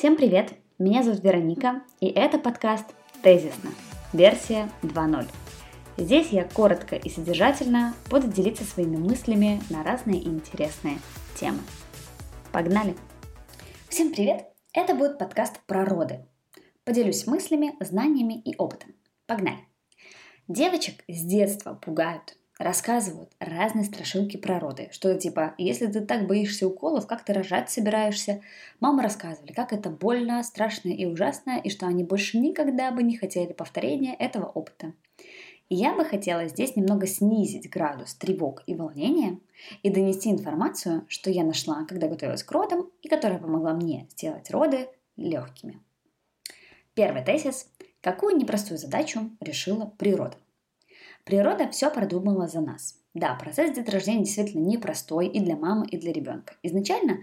Всем привет! Меня зовут Вероника, и это подкаст «Тезисно. Версия 2.0». Здесь я коротко и содержательно буду делиться своими мыслями на разные интересные темы. Погнали! Всем привет! Это будет подкаст про роды. Поделюсь мыслями, знаниями и опытом. Погнали! Девочек с детства пугают рассказывают разные страшилки про роды. Что-то типа, если ты так боишься уколов, как ты рожать собираешься? Мамы рассказывали, как это больно, страшно и ужасно, и что они больше никогда бы не хотели повторения этого опыта. И я бы хотела здесь немного снизить градус тревог и волнения и донести информацию, что я нашла, когда готовилась к родам, и которая помогла мне сделать роды легкими. Первый тезис. Какую непростую задачу решила природа? Природа все продумала за нас. Да, процесс деторождения действительно непростой и для мамы, и для ребенка. Изначально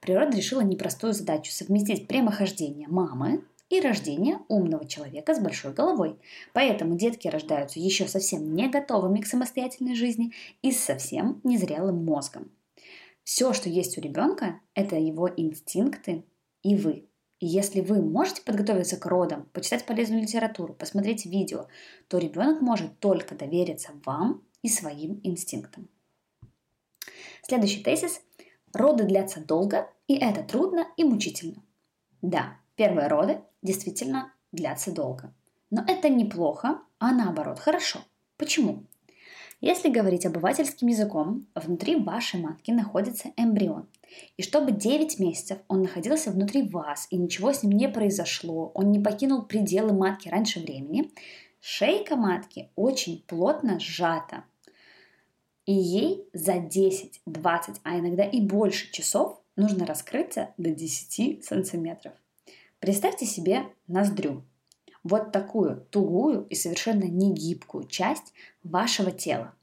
природа решила непростую задачу совместить прямохождение мамы и рождение умного человека с большой головой. Поэтому детки рождаются еще совсем не готовыми к самостоятельной жизни и с совсем незрелым мозгом. Все, что есть у ребенка, это его инстинкты и вы. И если вы можете подготовиться к родам, почитать полезную литературу, посмотреть видео, то ребенок может только довериться вам и своим инстинктам. Следующий тезис. Роды длятся долго, и это трудно и мучительно. Да, первые роды действительно длятся долго. Но это неплохо, а наоборот хорошо. Почему? Если говорить обывательским языком, внутри вашей матки находится эмбрион. И чтобы 9 месяцев он находился внутри вас и ничего с ним не произошло, он не покинул пределы матки раньше времени, шейка матки очень плотно сжата. И ей за 10, 20, а иногда и больше часов нужно раскрыться до 10 сантиметров. Представьте себе ноздрю вот такую тугую и совершенно негибкую часть вашего тела.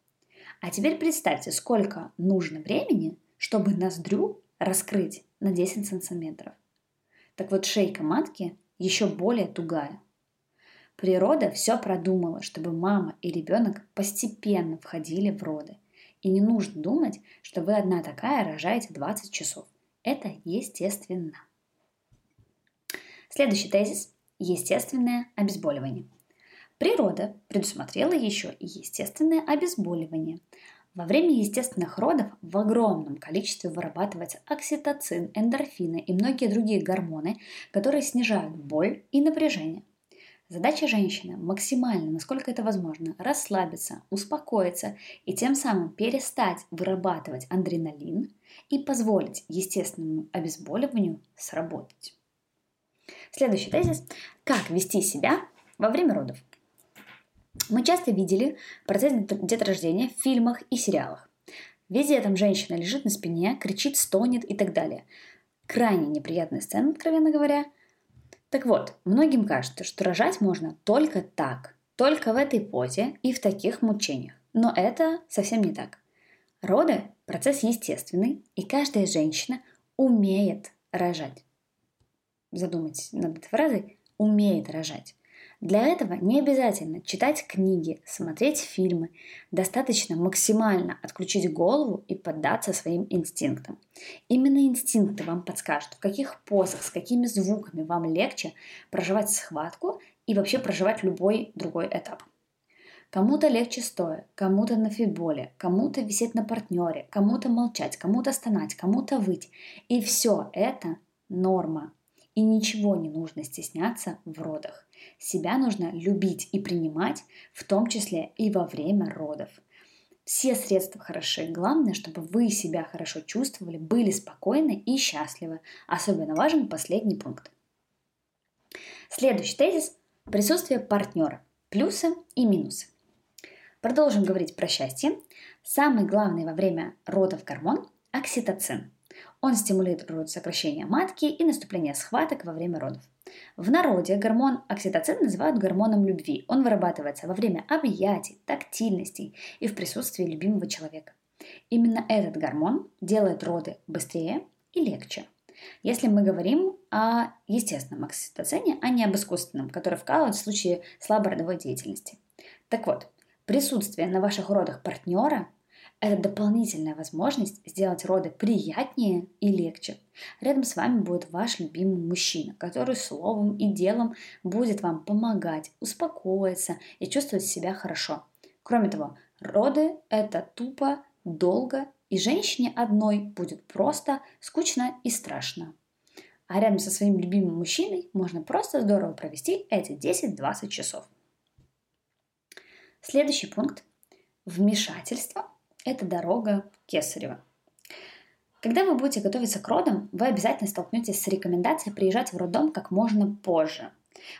А теперь представьте, сколько нужно времени, чтобы ноздрю раскрыть на 10 сантиметров. Так вот, шейка матки еще более тугая. Природа все продумала, чтобы мама и ребенок постепенно входили в роды. И не нужно думать, что вы одна такая рожаете 20 часов. Это естественно. Следующий тезис естественное обезболивание. Природа предусмотрела еще и естественное обезболивание. Во время естественных родов в огромном количестве вырабатывается окситоцин, эндорфины и многие другие гормоны, которые снижают боль и напряжение. Задача женщины максимально, насколько это возможно, расслабиться, успокоиться и тем самым перестать вырабатывать адреналин и позволить естественному обезболиванию сработать. Следующий тезис. Как вести себя во время родов? Мы часто видели процесс деторождения в фильмах и сериалах. Везде там женщина лежит на спине, кричит, стонет и так далее. Крайне неприятная сцена, откровенно говоря. Так вот, многим кажется, что рожать можно только так, только в этой позе и в таких мучениях. Но это совсем не так. Роды – процесс естественный, и каждая женщина умеет рожать задумать над этой фразой, умеет рожать. Для этого не обязательно читать книги, смотреть фильмы. Достаточно максимально отключить голову и поддаться своим инстинктам. Именно инстинкты вам подскажут, в каких позах, с какими звуками вам легче проживать схватку и вообще проживать любой другой этап. Кому-то легче стоя, кому-то на фитболе, кому-то висеть на партнере, кому-то молчать, кому-то стонать, кому-то выть. И все это норма. И ничего не нужно стесняться в родах. Себя нужно любить и принимать, в том числе и во время родов. Все средства хороши. Главное, чтобы вы себя хорошо чувствовали, были спокойны и счастливы. Особенно важен последний пункт. Следующий тезис – присутствие партнера. Плюсы и минусы. Продолжим говорить про счастье. Самый главный во время родов гормон – окситоцин – он стимулирует сокращение матки и наступление схваток во время родов. В народе гормон окситоцин называют гормоном любви. Он вырабатывается во время объятий, тактильностей и в присутствии любимого человека. Именно этот гормон делает роды быстрее и легче. Если мы говорим о естественном окситоцине, а не об искусственном, который вкалывают в случае слабой родовой деятельности. Так вот, присутствие на ваших родах партнера Это дополнительная возможность сделать роды приятнее и легче. Рядом с вами будет ваш любимый мужчина, который словом и делом будет вам помогать, успокоиться и чувствовать себя хорошо. Кроме того, роды – это тупо, долго, и женщине одной будет просто скучно и страшно. А рядом со своим любимым мужчиной можно просто здорово провести эти 10-20 часов. Следующий пункт. Вмешательство – это дорога Кесарева. Когда вы будете готовиться к родам, вы обязательно столкнетесь с рекомендацией приезжать в роддом как можно позже.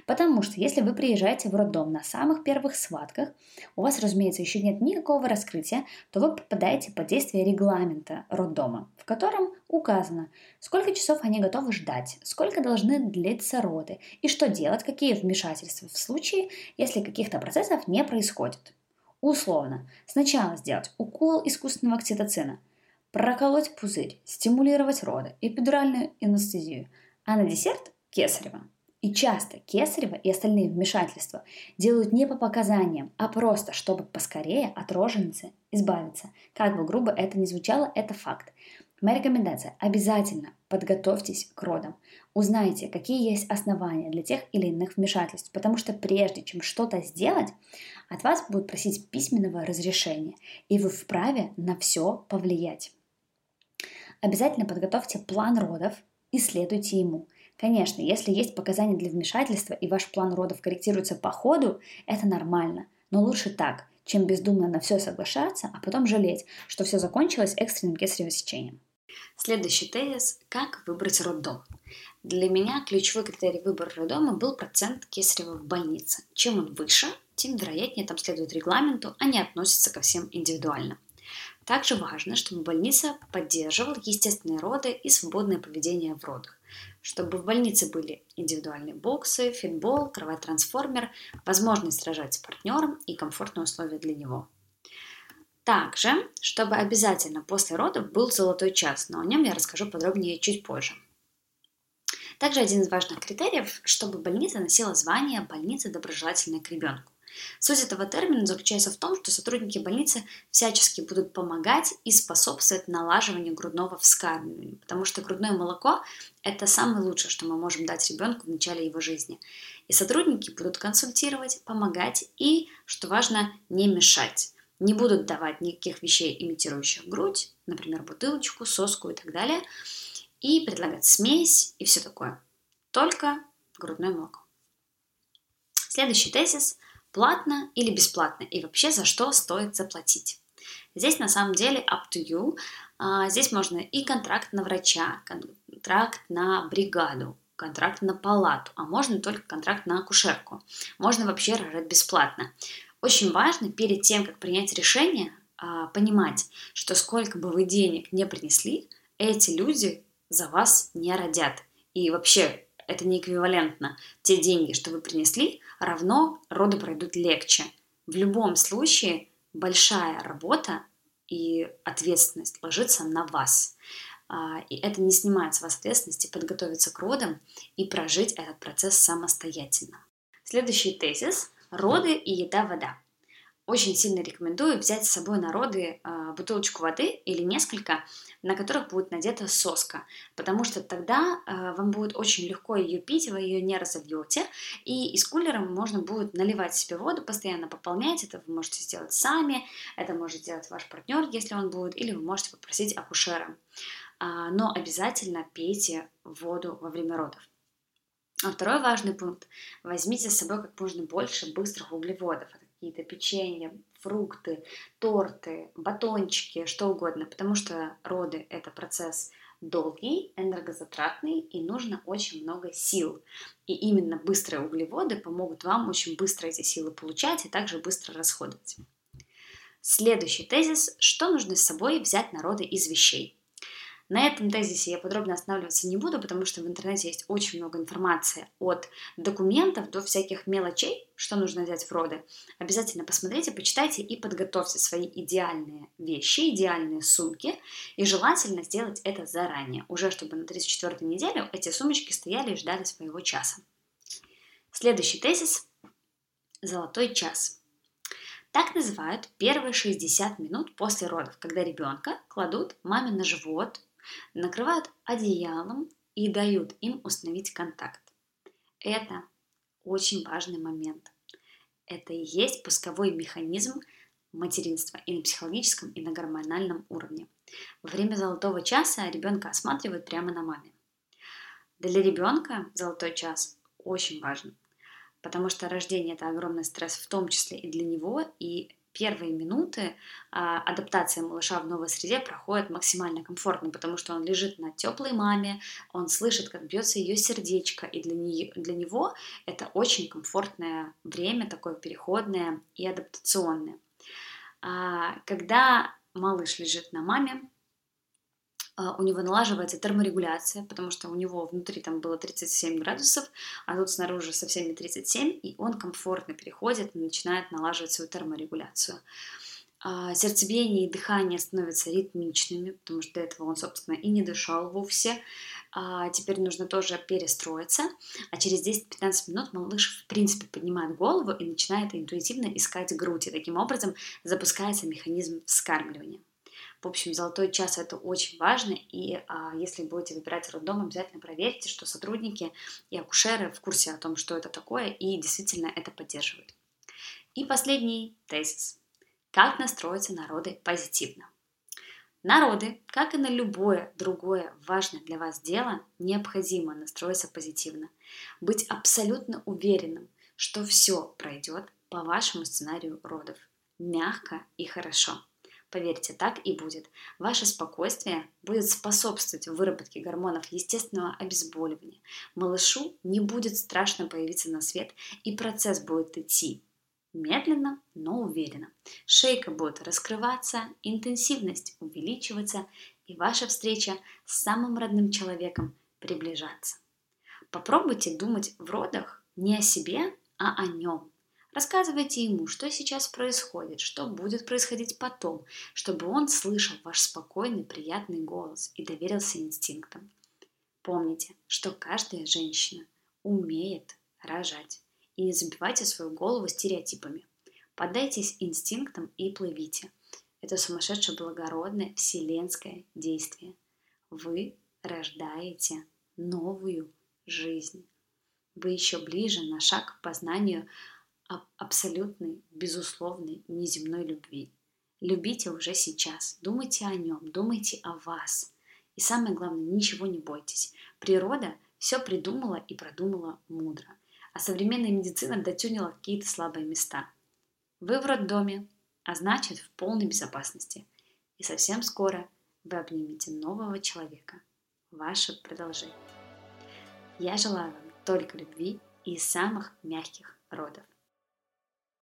Потому что если вы приезжаете в роддом на самых первых схватках, у вас, разумеется, еще нет никакого раскрытия, то вы попадаете под действие регламента роддома, в котором указано, сколько часов они готовы ждать, сколько должны длиться роды и что делать, какие вмешательства в случае, если каких-то процессов не происходит. Условно, сначала сделать укол искусственного окситоцина – проколоть пузырь, стимулировать роды, эпидуральную анестезию, а на десерт – кесарево. И часто кесарево и остальные вмешательства делают не по показаниям, а просто, чтобы поскорее от роженицы избавиться. Как бы грубо это ни звучало, это факт. Моя рекомендация – обязательно подготовьтесь к родам. Узнайте, какие есть основания для тех или иных вмешательств, потому что прежде чем что-то сделать, от вас будут просить письменного разрешения, и вы вправе на все повлиять. Обязательно подготовьте план родов и следуйте ему. Конечно, если есть показания для вмешательства и ваш план родов корректируется по ходу, это нормально. Но лучше так, чем бездумно на все соглашаться, а потом жалеть, что все закончилось экстренным кесаревым сечением. Следующий тезис – как выбрать роддом. Для меня ключевой критерий выбора роддома был процент кесарева в больнице. Чем он выше, тем вероятнее там следует регламенту, а не относится ко всем индивидуально. Также важно, чтобы больница поддерживала естественные роды и свободное поведение в родах. Чтобы в больнице были индивидуальные боксы, фитбол, кровать-трансформер, возможность рожать с партнером и комфортные условия для него. Также, чтобы обязательно после родов был золотой час, но о нем я расскажу подробнее чуть позже. Также один из важных критериев, чтобы больница носила звание больницы доброжелательной к ребенку. Суть этого термина заключается в том, что сотрудники больницы всячески будут помогать и способствовать налаживанию грудного вскармливания, потому что грудное молоко – это самое лучшее, что мы можем дать ребенку в начале его жизни. И сотрудники будут консультировать, помогать и, что важно, не мешать. Не будут давать никаких вещей, имитирующих грудь, например, бутылочку, соску и так далее, и предлагать смесь и все такое. Только грудное молоко. Следующий тезис – платно или бесплатно, и вообще за что стоит заплатить. Здесь на самом деле up to you. А, здесь можно и контракт на врача, контракт на бригаду, контракт на палату, а можно только контракт на акушерку. Можно вообще рожать бесплатно. Очень важно перед тем, как принять решение, а, понимать, что сколько бы вы денег не принесли, эти люди за вас не родят. И вообще это не эквивалентно. Те деньги, что вы принесли, равно роды пройдут легче. В любом случае большая работа и ответственность ложится на вас. А, и это не снимает с вас ответственности подготовиться к родам и прожить этот процесс самостоятельно. Следующий тезис – роды и еда-вода. Очень сильно рекомендую взять с собой на роды э, бутылочку воды или несколько, на которых будет надета соска, потому что тогда э, вам будет очень легко ее пить, вы ее не разольете, и из кулера можно будет наливать себе воду, постоянно пополнять, это вы можете сделать сами, это может сделать ваш партнер, если он будет, или вы можете попросить акушера. Э, но обязательно пейте воду во время родов. А второй важный пункт. Возьмите с собой как можно больше быстрых углеводов какие-то печенья, фрукты, торты, батончики, что угодно, потому что роды – это процесс долгий, энергозатратный и нужно очень много сил. И именно быстрые углеводы помогут вам очень быстро эти силы получать и также быстро расходовать. Следующий тезис – что нужно с собой взять на роды из вещей? На этом тезисе я подробно останавливаться не буду, потому что в интернете есть очень много информации от документов до всяких мелочей, что нужно взять в роды. Обязательно посмотрите, почитайте и подготовьте свои идеальные вещи, идеальные сумки. И желательно сделать это заранее, уже чтобы на 34-й неделе эти сумочки стояли и ждали своего часа. Следующий тезис – золотой час – Так называют первые 60 минут после родов, когда ребенка кладут маме на живот, накрывают одеялом и дают им установить контакт. Это очень важный момент. Это и есть пусковой механизм материнства и на психологическом, и на гормональном уровне. Во время золотого часа ребенка осматривают прямо на маме. Для ребенка золотой час очень важен, потому что рождение это огромный стресс в том числе и для него, и первые минуты а, адаптация малыша в новой среде проходит максимально комфортно, потому что он лежит на теплой маме, он слышит, как бьется ее сердечко, и для, нее, для него это очень комфортное время, такое переходное и адаптационное. А, когда малыш лежит на маме, у него налаживается терморегуляция, потому что у него внутри там было 37 градусов, а тут снаружи со всеми 37, и он комфортно переходит и начинает налаживать свою терморегуляцию. А, сердцебиение и дыхание становятся ритмичными, потому что до этого он, собственно, и не дышал вовсе. А теперь нужно тоже перестроиться, а через 10-15 минут малыш, в принципе, поднимает голову и начинает интуитивно искать грудь, и таким образом запускается механизм вскармливания. В общем, золотой час это очень важно, и а, если будете выбирать роддом, обязательно проверьте, что сотрудники и акушеры в курсе о том, что это такое, и действительно это поддерживают. И последний тезис. Как настроиться на роды позитивно? Народы, как и на любое другое важное для вас дело, необходимо настроиться позитивно. Быть абсолютно уверенным, что все пройдет по вашему сценарию родов. Мягко и хорошо. Поверьте, так и будет. Ваше спокойствие будет способствовать выработке гормонов естественного обезболивания. Малышу не будет страшно появиться на свет, и процесс будет идти медленно, но уверенно. Шейка будет раскрываться, интенсивность увеличиваться, и ваша встреча с самым родным человеком приближаться. Попробуйте думать в родах не о себе, а о нем. Рассказывайте ему, что сейчас происходит, что будет происходить потом, чтобы он слышал ваш спокойный, приятный голос и доверился инстинктам. Помните, что каждая женщина умеет рожать. И не забивайте свою голову стереотипами. Поддайтесь инстинктам и плывите. Это сумасшедшее благородное вселенское действие. Вы рождаете новую жизнь. Вы еще ближе на шаг к познанию абсолютной, безусловной, неземной любви. Любите уже сейчас, думайте о нем, думайте о вас. И самое главное, ничего не бойтесь. Природа все придумала и продумала мудро. А современная медицина дотюнила какие-то слабые места. Вы в роддоме, а значит в полной безопасности. И совсем скоро вы обнимете нового человека, ваше продолжение. Я желаю вам только любви и самых мягких родов.